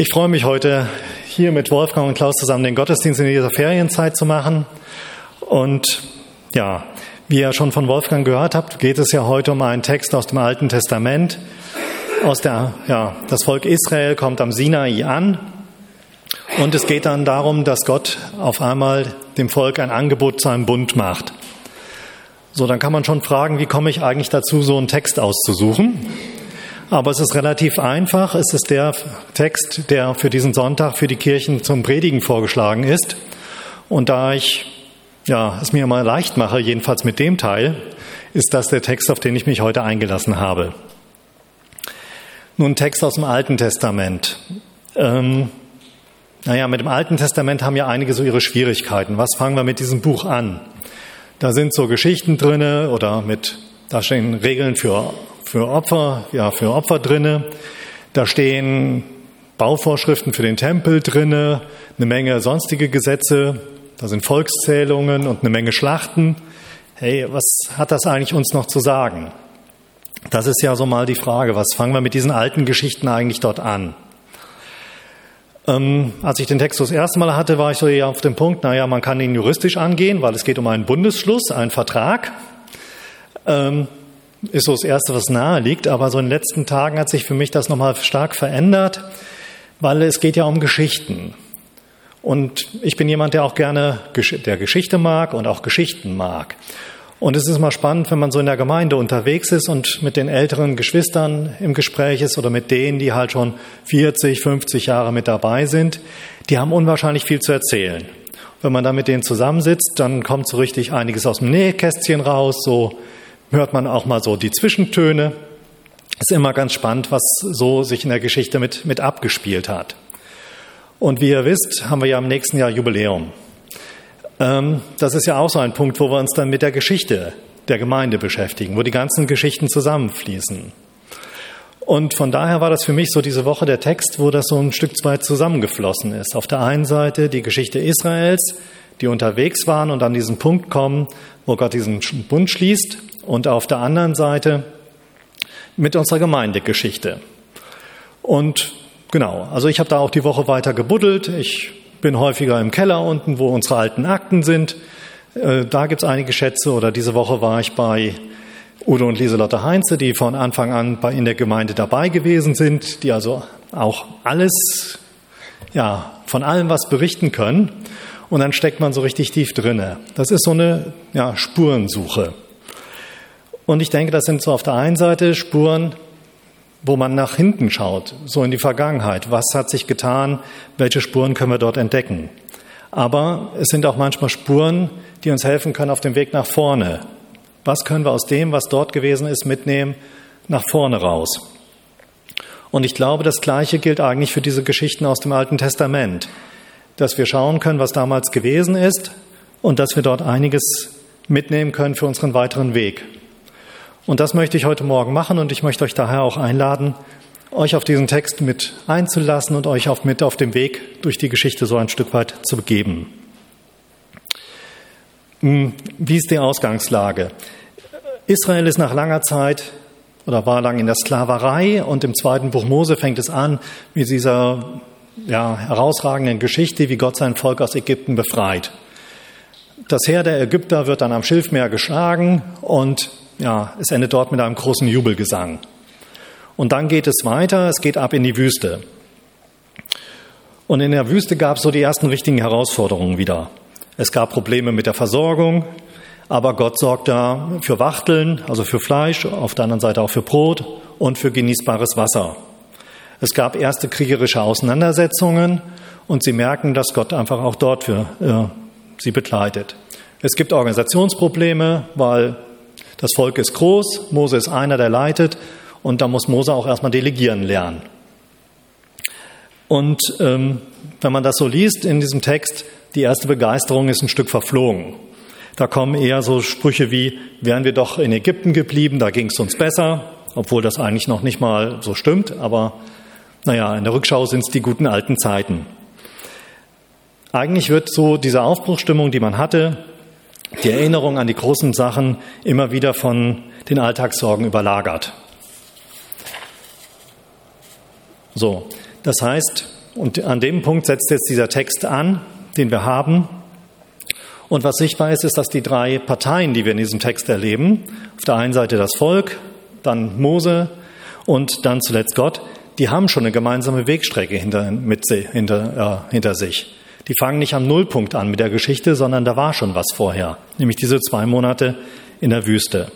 Ich freue mich heute hier mit Wolfgang und Klaus zusammen den Gottesdienst in dieser Ferienzeit zu machen. Und ja, wie ihr schon von Wolfgang gehört habt, geht es ja heute um einen Text aus dem Alten Testament. Aus der, ja, das Volk Israel kommt am Sinai an. Und es geht dann darum, dass Gott auf einmal dem Volk ein Angebot zu einem Bund macht. So, dann kann man schon fragen, wie komme ich eigentlich dazu, so einen Text auszusuchen? Aber es ist relativ einfach. Es ist der Text, der für diesen Sonntag für die Kirchen zum Predigen vorgeschlagen ist. Und da ich ja, es mir mal leicht mache, jedenfalls mit dem Teil, ist das der Text, auf den ich mich heute eingelassen habe. Nun Text aus dem Alten Testament. Ähm, naja, mit dem Alten Testament haben ja einige so ihre Schwierigkeiten. Was fangen wir mit diesem Buch an? Da sind so Geschichten drinne oder mit, da stehen Regeln für für Opfer, ja, für Opfer drinne. Da stehen Bauvorschriften für den Tempel drinne, eine Menge sonstige Gesetze. Da sind Volkszählungen und eine Menge Schlachten. Hey, was hat das eigentlich uns noch zu sagen? Das ist ja so mal die Frage. Was fangen wir mit diesen alten Geschichten eigentlich dort an? Ähm, als ich den Text das erste Mal hatte, war ich so eher auf dem Punkt, naja, man kann ihn juristisch angehen, weil es geht um einen Bundesschluss, einen Vertrag. Ähm, ist so das Erste, was nahe liegt. Aber so in den letzten Tagen hat sich für mich das nochmal stark verändert, weil es geht ja um Geschichten. Und ich bin jemand, der auch gerne der Geschichte mag und auch Geschichten mag. Und es ist mal spannend, wenn man so in der Gemeinde unterwegs ist und mit den älteren Geschwistern im Gespräch ist oder mit denen, die halt schon 40, 50 Jahre mit dabei sind. Die haben unwahrscheinlich viel zu erzählen. Wenn man da mit denen zusammensitzt, dann kommt so richtig einiges aus dem Nähkästchen raus, so hört man auch mal so die Zwischentöne. Ist immer ganz spannend, was so sich in der Geschichte mit, mit abgespielt hat. Und wie ihr wisst, haben wir ja im nächsten Jahr Jubiläum. Ähm, das ist ja auch so ein Punkt, wo wir uns dann mit der Geschichte der Gemeinde beschäftigen, wo die ganzen Geschichten zusammenfließen. Und von daher war das für mich so diese Woche der Text, wo das so ein Stück weit zusammengeflossen ist. Auf der einen Seite die Geschichte Israels, die unterwegs waren und an diesen Punkt kommen, wo Gott diesen Bund schließt und auf der anderen Seite mit unserer Gemeindegeschichte. Und genau, also ich habe da auch die Woche weiter gebuddelt. Ich bin häufiger im Keller unten, wo unsere alten Akten sind. Äh, da gibt es einige Schätze. Oder diese Woche war ich bei Udo und Lieselotte Heinze, die von Anfang an in der Gemeinde dabei gewesen sind, die also auch alles, ja, von allem was berichten können. Und dann steckt man so richtig tief drinne. Das ist so eine ja, Spurensuche. Und ich denke, das sind so auf der einen Seite Spuren, wo man nach hinten schaut, so in die Vergangenheit. Was hat sich getan? Welche Spuren können wir dort entdecken? Aber es sind auch manchmal Spuren, die uns helfen können auf dem Weg nach vorne. Was können wir aus dem, was dort gewesen ist, mitnehmen, nach vorne raus? Und ich glaube, das Gleiche gilt eigentlich für diese Geschichten aus dem Alten Testament, dass wir schauen können, was damals gewesen ist und dass wir dort einiges mitnehmen können für unseren weiteren Weg. Und das möchte ich heute Morgen machen und ich möchte euch daher auch einladen, euch auf diesen Text mit einzulassen und euch auch mit auf dem Weg durch die Geschichte so ein Stück weit zu begeben. Hm, wie ist die Ausgangslage? Israel ist nach langer Zeit oder war lang in der Sklaverei und im zweiten Buch Mose fängt es an mit dieser ja, herausragenden Geschichte, wie Gott sein Volk aus Ägypten befreit. Das Heer der Ägypter wird dann am Schilfmeer geschlagen und ja, es endet dort mit einem großen Jubelgesang. Und dann geht es weiter, es geht ab in die Wüste. Und in der Wüste gab es so die ersten richtigen Herausforderungen wieder. Es gab Probleme mit der Versorgung, aber Gott sorgt da für Wachteln, also für Fleisch, auf der anderen Seite auch für Brot und für genießbares Wasser. Es gab erste kriegerische Auseinandersetzungen und sie merken, dass Gott einfach auch dort für äh, sie begleitet. Es gibt Organisationsprobleme, weil das Volk ist groß, Mose ist einer, der leitet und da muss Mose auch erstmal delegieren lernen. Und ähm, wenn man das so liest in diesem Text, die erste Begeisterung ist ein Stück verflogen. Da kommen eher so Sprüche wie, wären wir doch in Ägypten geblieben, da ging es uns besser, obwohl das eigentlich noch nicht mal so stimmt, aber naja, in der Rückschau sind es die guten alten Zeiten. Eigentlich wird so diese Aufbruchstimmung, die man hatte, die Erinnerung an die großen Sachen immer wieder von den Alltagssorgen überlagert. So, das heißt, Und an dem Punkt setzt jetzt dieser Text an, den wir haben. Und was sichtbar ist, ist, dass die drei Parteien, die wir in diesem Text erleben, auf der einen Seite das Volk, dann Mose und dann zuletzt Gott, die haben schon eine gemeinsame Wegstrecke hinter, mit, hinter, äh, hinter sich. Die fangen nicht am Nullpunkt an mit der Geschichte, sondern da war schon was vorher, nämlich diese zwei Monate in der Wüste.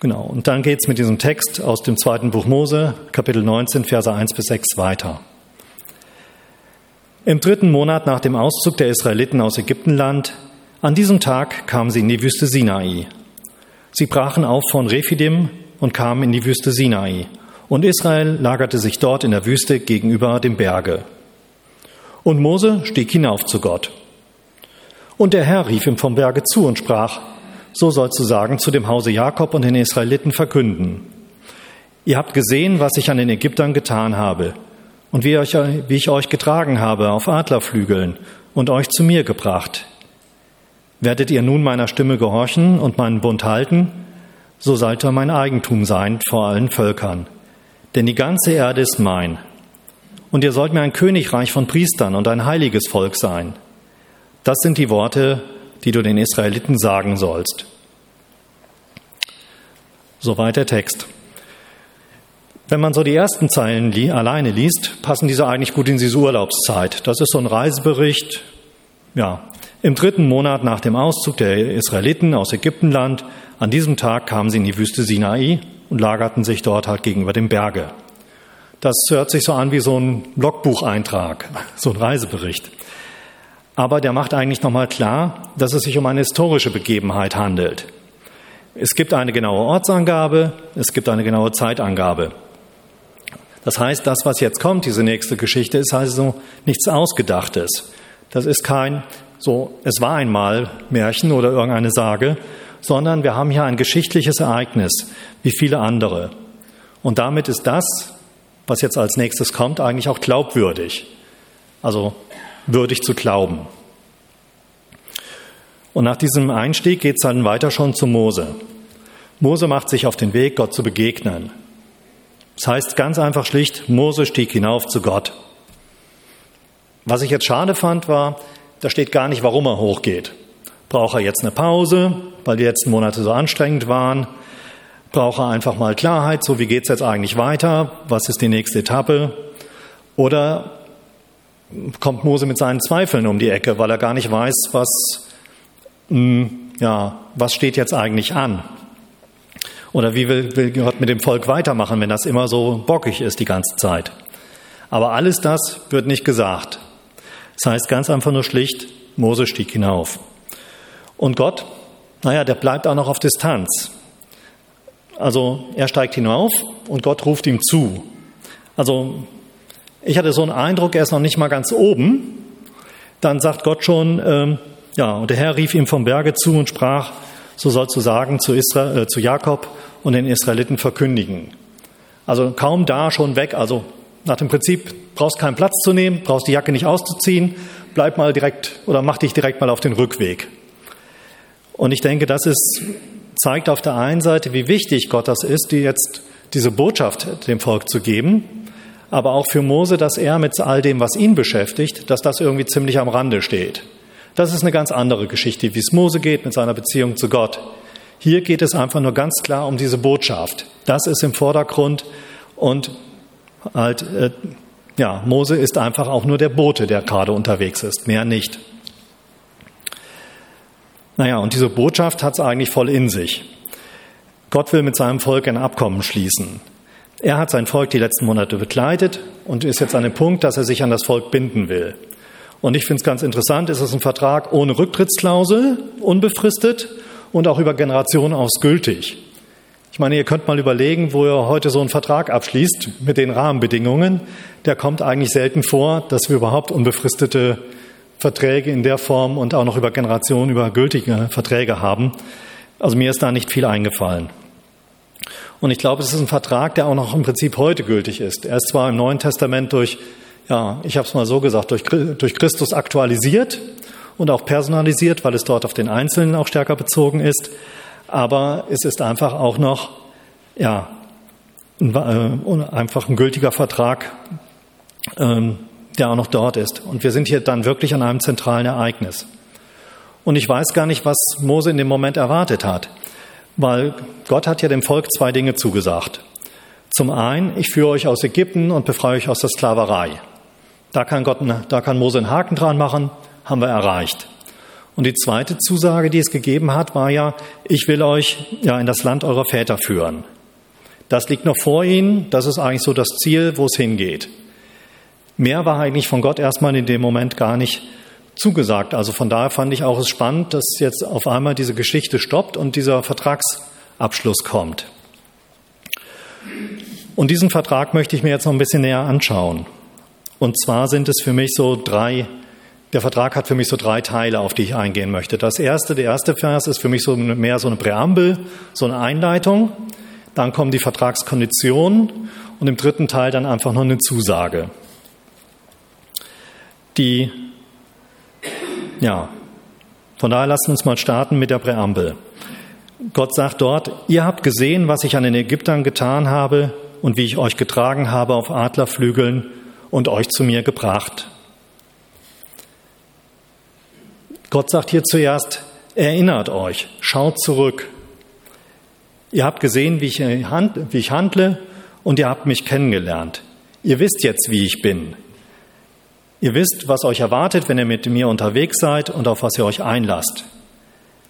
Genau, und dann geht es mit diesem Text aus dem zweiten Buch Mose, Kapitel 19, Verse 1 bis 6 weiter. Im dritten Monat nach dem Auszug der Israeliten aus Ägyptenland, an diesem Tag kamen sie in die Wüste Sinai. Sie brachen auf von Rephidim und kamen in die Wüste Sinai. Und Israel lagerte sich dort in der Wüste gegenüber dem Berge. Und Mose stieg hinauf zu Gott. Und der Herr rief ihm vom Berge zu und sprach, so sollst du sagen zu dem Hause Jakob und den Israeliten verkünden. Ihr habt gesehen, was ich an den Ägyptern getan habe und wie, euch, wie ich euch getragen habe auf Adlerflügeln und euch zu mir gebracht. Werdet ihr nun meiner Stimme gehorchen und meinen Bund halten, so sollt ihr mein Eigentum sein vor allen Völkern. Denn die ganze Erde ist mein. Und ihr sollt mir ein Königreich von Priestern und ein heiliges Volk sein. Das sind die Worte, die du den Israeliten sagen sollst. Soweit der Text. Wenn man so die ersten Zeilen li alleine liest, passen diese eigentlich gut in diese Urlaubszeit. Das ist so ein Reisebericht. Ja, im dritten Monat nach dem Auszug der Israeliten aus Ägyptenland, an diesem Tag kamen sie in die Wüste Sinai und lagerten sich dort halt gegenüber dem Berge. Das hört sich so an wie so ein Logbucheintrag, so ein Reisebericht. Aber der macht eigentlich nochmal klar, dass es sich um eine historische Begebenheit handelt. Es gibt eine genaue Ortsangabe, es gibt eine genaue Zeitangabe. Das heißt, das, was jetzt kommt, diese nächste Geschichte, ist also nichts Ausgedachtes. Das ist kein so, es war einmal Märchen oder irgendeine Sage, sondern wir haben hier ein geschichtliches Ereignis, wie viele andere. Und damit ist das, was jetzt als nächstes kommt, eigentlich auch glaubwürdig. Also würdig zu glauben. Und nach diesem Einstieg geht es dann weiter schon zu Mose. Mose macht sich auf den Weg, Gott zu begegnen. Das heißt ganz einfach schlicht, Mose stieg hinauf zu Gott. Was ich jetzt schade fand, war, da steht gar nicht, warum er hochgeht. Braucht er jetzt eine Pause, weil die letzten Monate so anstrengend waren? Braucht er einfach mal Klarheit, so wie geht es jetzt eigentlich weiter? Was ist die nächste Etappe? Oder kommt Mose mit seinen Zweifeln um die Ecke, weil er gar nicht weiß, was, mh, hm, ja, was steht jetzt eigentlich an? Oder wie will, will Gott mit dem Volk weitermachen, wenn das immer so bockig ist die ganze Zeit? Aber alles das wird nicht gesagt. Das heißt ganz einfach nur schlicht, Mose stieg hinauf. Und Gott, naja, der bleibt auch noch auf Distanz. Also er steigt hinauf und Gott ruft ihm zu. Also ich hatte so einen Eindruck, er ist noch nicht mal ganz oben. Dann sagt Gott schon, ähm, ja, und der Herr rief ihm vom Berge zu und sprach, so sollst du sagen zu, Israel, äh, zu Jakob und den Israeliten verkündigen. Also kaum da schon weg, also nach dem Prinzip, brauchst keinen Platz zu nehmen, brauchst die Jacke nicht auszuziehen, bleib mal direkt oder mach dich direkt mal auf den Rückweg. Und ich denke, das ist, zeigt auf der einen Seite, wie wichtig Gott das ist, die jetzt diese Botschaft dem Volk zu geben, aber auch für Mose, dass er mit all dem, was ihn beschäftigt, dass das irgendwie ziemlich am Rande steht. Das ist eine ganz andere Geschichte, wie es Mose geht mit seiner Beziehung zu Gott. Hier geht es einfach nur ganz klar um diese Botschaft. Das ist im Vordergrund und halt, äh, ja, Mose ist einfach auch nur der Bote, der gerade unterwegs ist, mehr nicht. Naja, und diese Botschaft hat es eigentlich voll in sich. Gott will mit seinem Volk ein Abkommen schließen. Er hat sein Volk die letzten Monate begleitet und ist jetzt an dem Punkt, dass er sich an das Volk binden will. Und ich finde es ganz interessant, ist es ein Vertrag ohne Rücktrittsklausel, unbefristet und auch über Generationen aus gültig. Ich meine, ihr könnt mal überlegen, wo ihr heute so einen Vertrag abschließt mit den Rahmenbedingungen. Der kommt eigentlich selten vor, dass wir überhaupt unbefristete Verträge in der Form und auch noch über Generationen über gültige Verträge haben. Also mir ist da nicht viel eingefallen. Und ich glaube, es ist ein Vertrag, der auch noch im Prinzip heute gültig ist. Er ist zwar im Neuen Testament durch ja, ich habe es mal so gesagt, durch, durch Christus aktualisiert und auch personalisiert, weil es dort auf den Einzelnen auch stärker bezogen ist. Aber es ist einfach auch noch, ja, ein, äh, einfach ein gültiger Vertrag, ähm, der auch noch dort ist. Und wir sind hier dann wirklich an einem zentralen Ereignis. Und ich weiß gar nicht, was Mose in dem Moment erwartet hat, weil Gott hat ja dem Volk zwei Dinge zugesagt. Zum einen, ich führe euch aus Ägypten und befreie euch aus der Sklaverei. Da kann, Gott, da kann Mose einen Haken dran machen, haben wir erreicht. Und die zweite Zusage, die es gegeben hat, war ja, ich will euch ja in das Land eurer Väter führen. Das liegt noch vor ihnen, das ist eigentlich so das Ziel, wo es hingeht. Mehr war eigentlich von Gott erstmal in dem Moment gar nicht zugesagt. Also von daher fand ich auch es spannend, dass jetzt auf einmal diese Geschichte stoppt und dieser Vertragsabschluss kommt. Und diesen Vertrag möchte ich mir jetzt noch ein bisschen näher anschauen. Und zwar sind es für mich so drei, der Vertrag hat für mich so drei Teile, auf die ich eingehen möchte. Das erste, der erste Vers ist für mich so mehr so eine Präambel, so eine Einleitung. Dann kommen die Vertragskonditionen und im dritten Teil dann einfach noch eine Zusage. Die, ja, von daher lasst uns mal starten mit der Präambel. Gott sagt dort, ihr habt gesehen, was ich an den Ägyptern getan habe und wie ich euch getragen habe auf Adlerflügeln und euch zu mir gebracht. Gott sagt hier zuerst, erinnert euch, schaut zurück. Ihr habt gesehen, wie ich handle und ihr habt mich kennengelernt. Ihr wisst jetzt, wie ich bin. Ihr wisst, was euch erwartet, wenn ihr mit mir unterwegs seid und auf was ihr euch einlasst.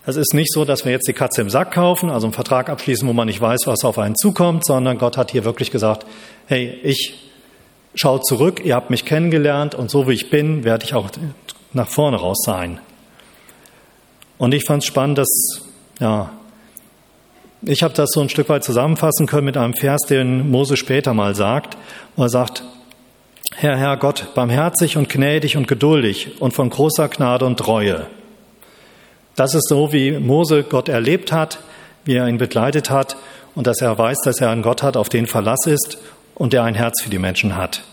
Es ist nicht so, dass wir jetzt die Katze im Sack kaufen, also einen Vertrag abschließen, wo man nicht weiß, was auf einen zukommt, sondern Gott hat hier wirklich gesagt, hey, ich Schaut zurück, ihr habt mich kennengelernt und so wie ich bin, werde ich auch nach vorne raus sein. Und ich fand es spannend, dass, ja, ich habe das so ein Stück weit zusammenfassen können mit einem Vers, den Mose später mal sagt, wo er sagt, Herr, Herr Gott, barmherzig und gnädig und geduldig und von großer Gnade und Treue. Das ist so, wie Mose Gott erlebt hat, wie er ihn begleitet hat und dass er weiß, dass er einen Gott hat, auf den Verlass ist und der ein Herz für die Menschen hat.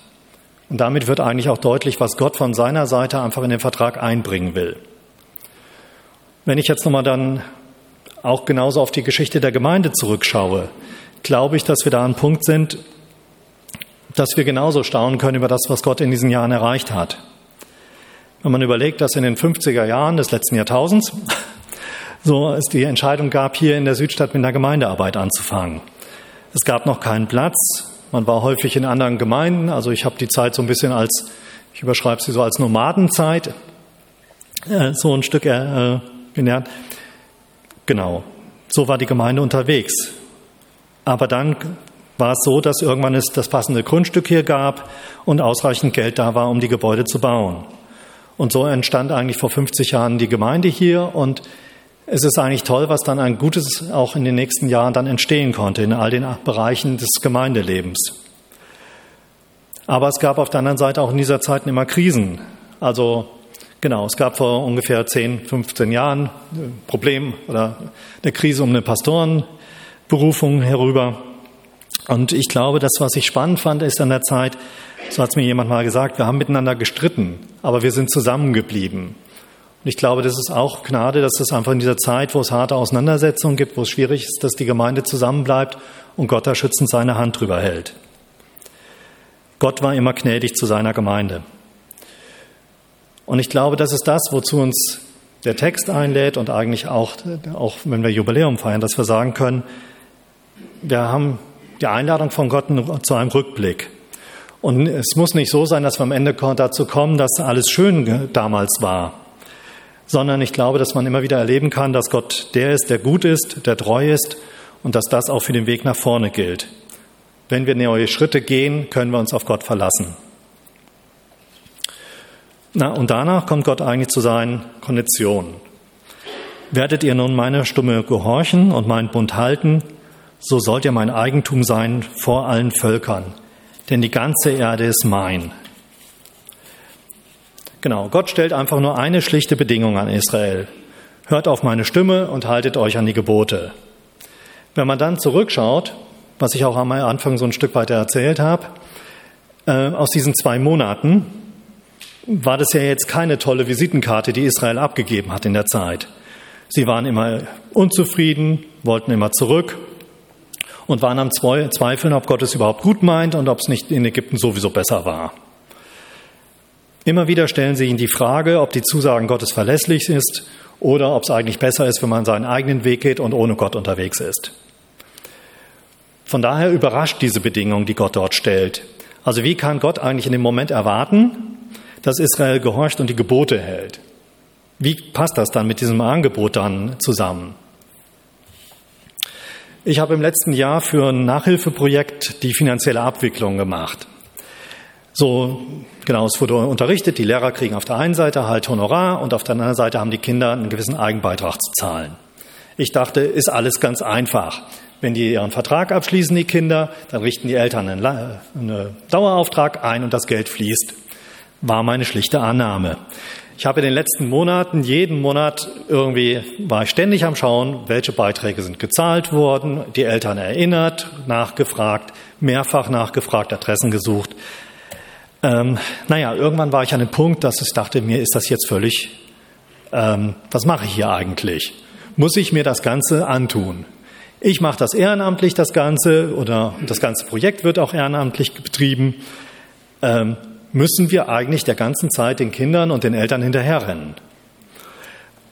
Und damit wird eigentlich auch deutlich, was Gott von seiner Seite einfach in den Vertrag einbringen will. Wenn ich jetzt nochmal dann auch genauso auf die Geschichte der Gemeinde zurückschaue, glaube ich, dass wir da an einem Punkt sind, dass wir genauso staunen können über das, was Gott in diesen Jahren erreicht hat. Wenn man überlegt, dass in den 50er Jahren des letzten Jahrtausends so es die Entscheidung gab, hier in der Südstadt mit einer Gemeindearbeit anzufangen. Es gab noch keinen Platz, man war häufig in anderen Gemeinden. Also ich habe die Zeit so ein bisschen als, ich überschreibe sie so als Nomadenzeit, äh, so ein Stück äh, genannt. Genau, so war die Gemeinde unterwegs. Aber dann war es so, dass irgendwann es das passende Grundstück hier gab und ausreichend Geld da war, um die Gebäude zu bauen. Und so entstand eigentlich vor 50 Jahren die Gemeinde hier und es ist eigentlich toll, was dann ein Gutes auch in den nächsten Jahren dann entstehen konnte in all den Bereichen des Gemeindelebens. Aber es gab auf der anderen Seite auch in dieser Zeit immer Krisen. Also genau, es gab vor ungefähr 10, 15 Jahren ein Problem oder eine Krise um eine Pastorenberufung herüber. Und ich glaube, das, was ich spannend fand, ist an der Zeit, so hat es mir jemand mal gesagt, wir haben miteinander gestritten, aber wir sind zusammengeblieben. Und ich glaube, das ist auch Gnade, dass es einfach in dieser Zeit, wo es harte Auseinandersetzungen gibt, wo es schwierig ist, dass die Gemeinde zusammenbleibt und Gott da schützend seine Hand drüber hält. Gott war immer gnädig zu seiner Gemeinde. Und ich glaube, das ist das, wozu uns der Text einlädt und eigentlich auch, auch wenn wir Jubiläum feiern, dass wir sagen können, wir haben die Einladung von Gott zu einem Rückblick. Und es muss nicht so sein, dass wir am Ende dazu kommen, dass alles schön damals war sondern ich glaube, dass man immer wieder erleben kann, dass Gott der ist, der gut ist, der treu ist und dass das auch für den Weg nach vorne gilt. Wenn wir neue Schritte gehen, können wir uns auf Gott verlassen. Na, und danach kommt Gott eigentlich zu seinen Konditionen. Werdet ihr nun meine Stimme gehorchen und meinen Bund halten, so sollt ihr mein Eigentum sein vor allen Völkern, denn die ganze Erde ist mein. Genau, Gott stellt einfach nur eine schlichte Bedingung an Israel. Hört auf meine Stimme und haltet euch an die Gebote. Wenn man dann zurückschaut, was ich auch am Anfang so ein Stück weiter erzählt habe, äh, aus diesen zwei Monaten war das ja jetzt keine tolle Visitenkarte, die Israel abgegeben hat in der Zeit. Sie waren immer unzufrieden, wollten immer zurück und waren am Zweifeln, ob Gott es überhaupt gut meint und ob es nicht in Ägypten sowieso besser war. Immer wieder stellen sie ihn die Frage, ob die Zusagen Gottes verlässlich ist oder ob es eigentlich besser ist, wenn man seinen eigenen Weg geht und ohne Gott unterwegs ist. Von daher überrascht diese Bedingung, die Gott dort stellt. Also wie kann Gott eigentlich in dem Moment erwarten, dass Israel gehorcht und die Gebote hält? Wie passt das dann mit diesem Angebot dann zusammen? Ich habe im letzten Jahr für ein Nachhilfeprojekt die finanzielle Abwicklung gemacht. So, genau, es wurde unterrichtet, die Lehrer kriegen auf der einen Seite halt Honorar und auf der anderen Seite haben die Kinder einen gewissen Eigenbeitrag zu zahlen. Ich dachte, ist alles ganz einfach. Wenn die ihren Vertrag abschließen, die Kinder, dann richten die Eltern einen, einen Dauerauftrag ein und das Geld fließt. War meine schlichte Annahme. Ich habe in den letzten Monaten, jeden Monat irgendwie, war ich ständig am Schauen, welche Beiträge sind gezahlt worden, die Eltern erinnert, nachgefragt, mehrfach nachgefragt, Adressen gesucht. Ähm, naja, irgendwann war ich an dem Punkt, dass ich dachte, mir ist das jetzt völlig, ähm, was mache ich hier eigentlich? Muss ich mir das Ganze antun? Ich mache das ehrenamtlich, das Ganze, oder das ganze Projekt wird auch ehrenamtlich betrieben. Ähm, müssen wir eigentlich der ganzen Zeit den Kindern und den Eltern hinterherrennen?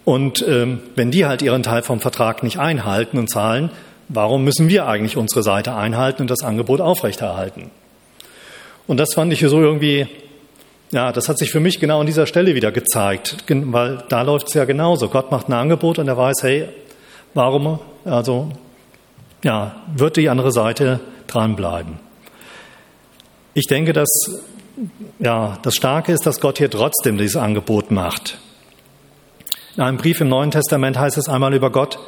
Und ähm, wenn die halt ihren Teil vom Vertrag nicht einhalten und zahlen, warum müssen wir eigentlich unsere Seite einhalten und das Angebot aufrechterhalten? Und das fand ich so irgendwie, ja, das hat sich für mich genau an dieser Stelle wieder gezeigt, weil da läuft es ja genauso. Gott macht ein Angebot und er weiß, hey, warum, also, ja, wird die andere Seite dranbleiben. Ich denke, dass, ja, das Starke ist, dass Gott hier trotzdem dieses Angebot macht. In einem Brief im Neuen Testament heißt es einmal über Gott,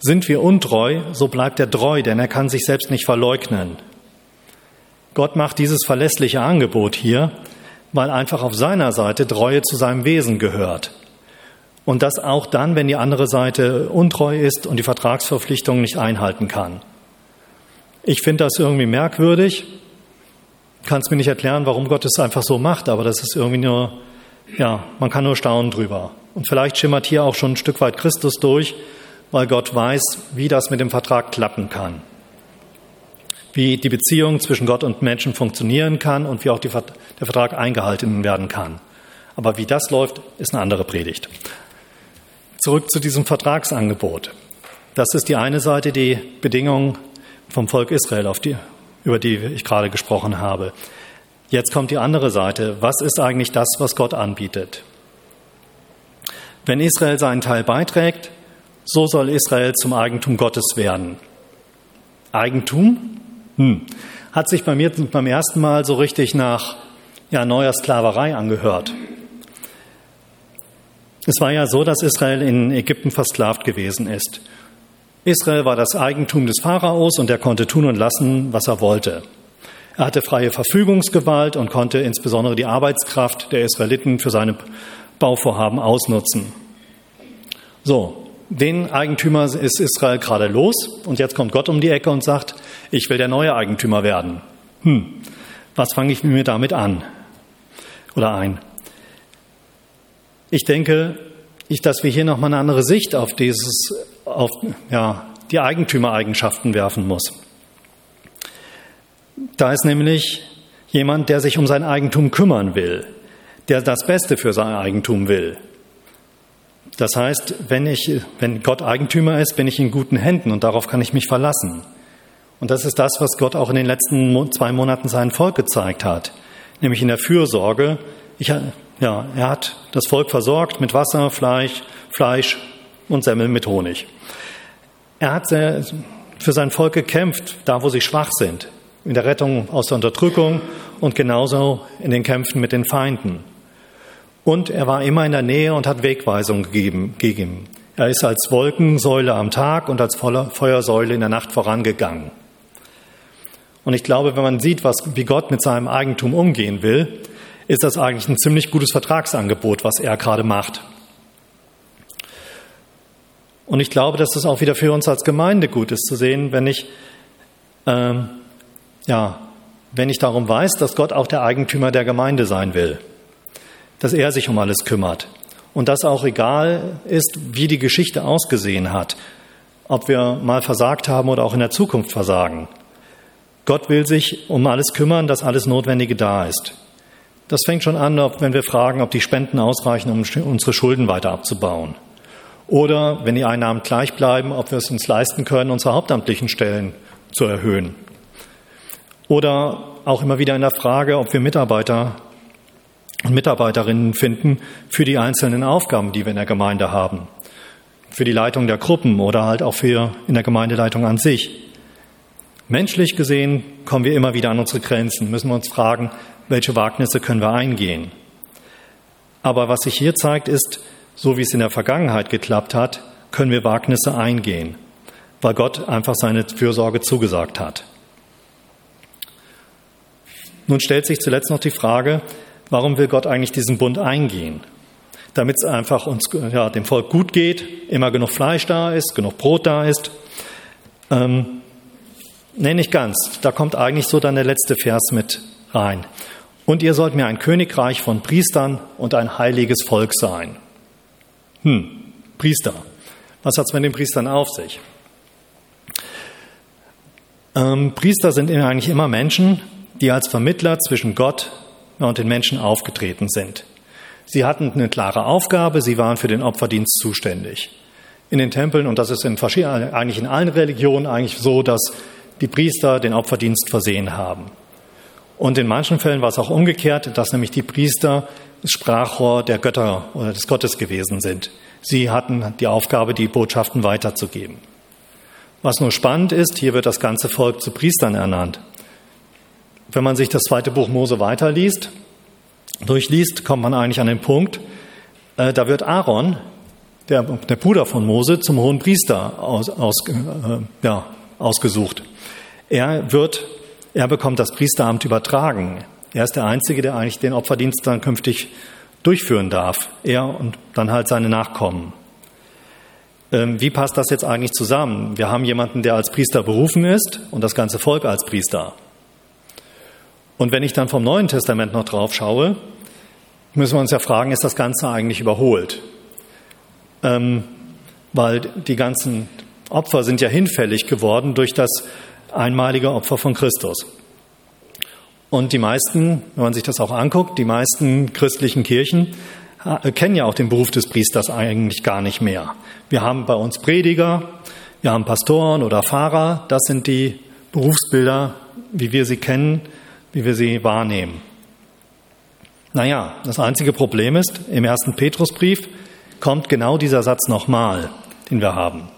sind wir untreu, so bleibt er treu, denn er kann sich selbst nicht verleugnen. Gott macht dieses verlässliche Angebot hier, weil einfach auf seiner Seite Treue zu seinem Wesen gehört. Und das auch dann, wenn die andere Seite untreu ist und die Vertragsverpflichtungen nicht einhalten kann. Ich finde das irgendwie merkwürdig, kann es mir nicht erklären, warum Gott es einfach so macht, aber das ist irgendwie nur, ja, man kann nur staunen drüber. Und vielleicht schimmert hier auch schon ein Stück weit Christus durch, weil Gott weiß, wie das mit dem Vertrag klappen kann wie die Beziehung zwischen Gott und Menschen funktionieren kann und wie auch die, der Vertrag eingehalten werden kann. Aber wie das läuft, ist eine andere Predigt. Zurück zu diesem Vertragsangebot. Das ist die eine Seite, die Bedingungen vom Volk Israel, die, über die ich gerade gesprochen habe. Jetzt kommt die andere Seite. Was ist eigentlich das, was Gott anbietet? Wenn Israel seinen Teil beiträgt, so soll Israel zum Eigentum Gottes werden. Eigentum? Hm. Hat sich bei mir beim ersten Mal so richtig nach ja, neuer Sklaverei angehört. Es war ja so, dass Israel in Ägypten versklavt gewesen ist. Israel war das Eigentum des Pharaos und er konnte tun und lassen, was er wollte. Er hatte freie Verfügungsgewalt und konnte insbesondere die Arbeitskraft der Israeliten für seine Bauvorhaben ausnutzen. So, den Eigentümer ist Israel gerade los und jetzt kommt Gott um die Ecke und sagt, ich will der neue Eigentümer werden. Hm, was fange ich mir damit an oder ein? Ich denke, ich, dass wir hier nochmal eine andere Sicht auf dieses, auf ja, die Eigentümereigenschaften werfen muss. Da ist nämlich jemand, der sich um sein Eigentum kümmern will, der das Beste für sein Eigentum will. Das heißt, wenn, ich, wenn Gott Eigentümer ist, bin ich in guten Händen und darauf kann ich mich verlassen. Und das ist das, was Gott auch in den letzten zwei Monaten seinem Volk gezeigt hat, nämlich in der Fürsorge. Ich, ja, er hat das Volk versorgt mit Wasser, Fleisch, Fleisch und Semmeln mit Honig. Er hat für sein Volk gekämpft, da wo sie schwach sind, in der Rettung aus der Unterdrückung und genauso in den Kämpfen mit den Feinden. Und er war immer in der Nähe und hat Wegweisung gegeben, gegeben. Er ist als Wolkensäule am Tag und als Feuersäule in der Nacht vorangegangen. Und ich glaube, wenn man sieht, was, wie Gott mit seinem Eigentum umgehen will, ist das eigentlich ein ziemlich gutes Vertragsangebot, was er gerade macht. Und ich glaube, dass es auch wieder für uns als Gemeinde gut ist zu sehen, wenn ich, ähm, ja, wenn ich darum weiß, dass Gott auch der Eigentümer der Gemeinde sein will dass er sich um alles kümmert und dass auch egal ist, wie die Geschichte ausgesehen hat, ob wir mal versagt haben oder auch in der Zukunft versagen. Gott will sich um alles kümmern, dass alles Notwendige da ist. Das fängt schon an, wenn wir fragen, ob die Spenden ausreichen, um unsere Schulden weiter abzubauen. Oder wenn die Einnahmen gleich bleiben, ob wir es uns leisten können, unsere hauptamtlichen Stellen zu erhöhen. Oder auch immer wieder in der Frage, ob wir Mitarbeiter und Mitarbeiterinnen finden für die einzelnen Aufgaben, die wir in der Gemeinde haben. Für die Leitung der Gruppen oder halt auch für in der Gemeindeleitung an sich. Menschlich gesehen kommen wir immer wieder an unsere Grenzen, müssen wir uns fragen, welche Wagnisse können wir eingehen. Aber was sich hier zeigt, ist, so wie es in der Vergangenheit geklappt hat, können wir Wagnisse eingehen, weil Gott einfach seine Fürsorge zugesagt hat. Nun stellt sich zuletzt noch die Frage, warum will Gott eigentlich diesen Bund eingehen? Damit es einfach uns, ja, dem Volk gut geht, immer genug Fleisch da ist, genug Brot da ist. Ähm, nee, nicht ganz. Da kommt eigentlich so dann der letzte Vers mit rein. Und ihr sollt mir ein Königreich von Priestern und ein heiliges Volk sein. Hm, Priester. Was hat es mit den Priestern auf sich? Ähm, Priester sind eigentlich immer Menschen, die als Vermittler zwischen Gott und den Menschen aufgetreten sind. Sie hatten eine klare Aufgabe, sie waren für den Opferdienst zuständig. In den Tempeln, und das ist in eigentlich in allen Religionen eigentlich so, dass die Priester den Opferdienst versehen haben. Und in manchen Fällen war es auch umgekehrt, dass nämlich die Priester das Sprachrohr der Götter oder des Gottes gewesen sind. Sie hatten die Aufgabe, die Botschaften weiterzugeben. Was nur spannend ist, hier wird das ganze Volk zu Priestern ernannt. Wenn man sich das zweite Buch Mose weiterliest, durchliest, kommt man eigentlich an den Punkt, äh, da wird Aaron, der, der Bruder von Mose, zum hohen Priester aus, aus, äh, ja, ausgesucht. Er wird, er bekommt das Priesteramt übertragen. Er ist der Einzige, der eigentlich den Opferdienst dann künftig durchführen darf. Er und dann halt seine Nachkommen. Ähm, wie passt das jetzt eigentlich zusammen? Wir haben jemanden, der als Priester berufen ist und das ganze Volk als Priester. Und wenn ich dann vom Neuen Testament noch drauf schaue, müssen wir uns ja fragen, ist das Ganze eigentlich überholt? Ähm, weil die ganzen Opfer sind ja hinfällig geworden durch das einmalige Opfer von Christus. Und die meisten, wenn man sich das auch anguckt, die meisten christlichen Kirchen äh, kennen ja auch den Beruf des Priesters eigentlich gar nicht mehr. Wir haben bei uns Prediger, wir haben Pastoren oder Pfarrer, das sind die Berufsbilder, wie wir sie kennen, wie wir sie wahrnehmen. Naja, das einzige Problem ist, im ersten Petrusbrief kommt genau dieser Satz nochmal, den wir haben.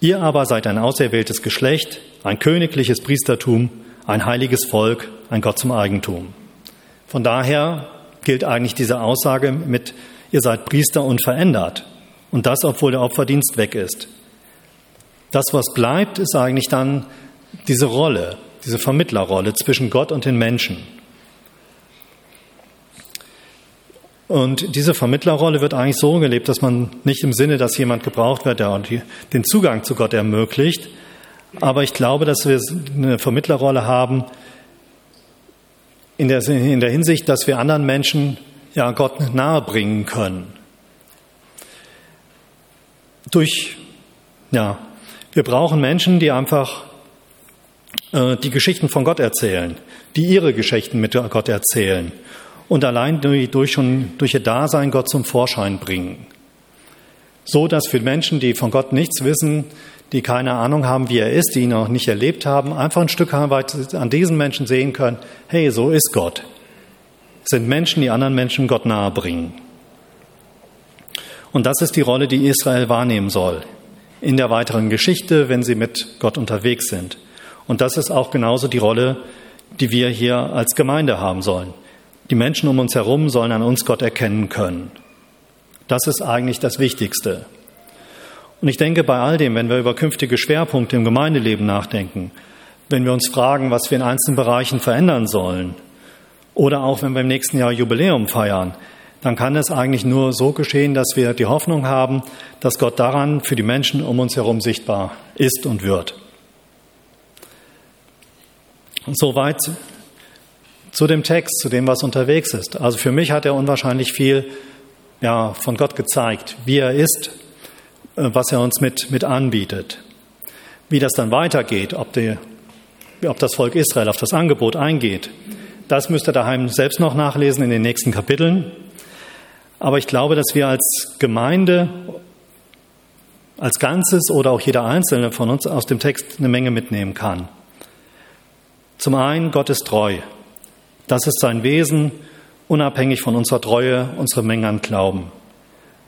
Ihr aber seid ein auserwähltes Geschlecht, ein königliches Priestertum, ein heiliges Volk, ein Gott zum Eigentum. Von daher gilt eigentlich diese Aussage mit, ihr seid Priester unverändert. Und das, obwohl der Opferdienst weg ist. Das, was bleibt, ist eigentlich dann diese Rolle, diese Vermittlerrolle zwischen Gott und den Menschen. Und diese Vermittlerrolle wird eigentlich so gelebt, dass man nicht im Sinne, dass jemand gebraucht wird, der den Zugang zu Gott ermöglicht, aber ich glaube, dass wir eine Vermittlerrolle haben in der, in der Hinsicht, dass wir anderen Menschen ja Gott nahe bringen können. Durch, ja, wir brauchen Menschen, die einfach äh, die Geschichten von Gott erzählen, die ihre Geschichten mit Gott erzählen und allein durch, schon, durch ihr Dasein Gott zum Vorschein bringen. So dass für Menschen, die von Gott nichts wissen, die keine Ahnung haben, wie er ist, die ihn auch nicht erlebt haben, einfach ein Stück weit an diesen Menschen sehen können, hey, so ist Gott. Es sind Menschen, die anderen Menschen Gott nahe bringen. Und das ist die Rolle, die Israel wahrnehmen soll in der weiteren Geschichte, wenn sie mit Gott unterwegs sind. Und das ist auch genauso die Rolle, die wir hier als Gemeinde haben sollen. Die Menschen um uns herum sollen an uns Gott erkennen können. Das ist eigentlich das Wichtigste. Und ich denke, bei all dem, wenn wir über künftige Schwerpunkte im Gemeindeleben nachdenken, wenn wir uns fragen, was wir in einzelnen Bereichen verändern sollen, oder auch wenn wir im nächsten Jahr Jubiläum feiern, dann kann es eigentlich nur so geschehen, dass wir die Hoffnung haben, dass Gott daran für die Menschen um uns herum sichtbar ist und wird. Und soweit zu dem Text, zu dem, was unterwegs ist. Also für mich hat er unwahrscheinlich viel ja, von Gott gezeigt, wie er ist, äh, was er uns mit, mit anbietet. Wie das dann weitergeht, ob, die, ob das Volk Israel auf das Angebot eingeht, das müsst ihr daheim selbst noch nachlesen in den nächsten Kapiteln. Aber ich glaube, dass wir als Gemeinde, als Ganzes oder auch jeder Einzelne von uns aus dem Text eine Menge mitnehmen kann. Zum einen, Gott ist treu. Das ist sein Wesen, unabhängig von unserer Treue, unserer Menge an Glauben.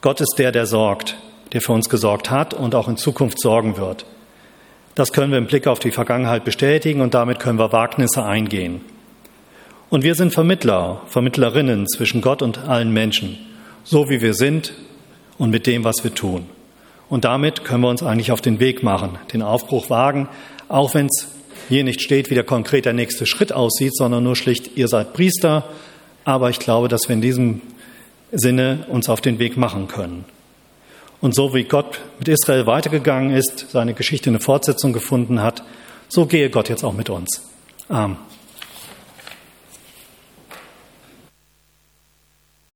Gott ist der, der sorgt, der für uns gesorgt hat und auch in Zukunft sorgen wird. Das können wir im Blick auf die Vergangenheit bestätigen und damit können wir Wagnisse eingehen. Und wir sind Vermittler, Vermittlerinnen zwischen Gott und allen Menschen, so wie wir sind und mit dem, was wir tun. Und damit können wir uns eigentlich auf den Weg machen, den Aufbruch wagen, auch wenn es hier nicht steht, wie der konkret der nächste Schritt aussieht, sondern nur schlicht, ihr seid Priester. Aber ich glaube, dass wir in diesem Sinne uns auf den Weg machen können. Und so wie Gott mit Israel weitergegangen ist, seine Geschichte eine Fortsetzung gefunden hat, so gehe Gott jetzt auch mit uns. Amen.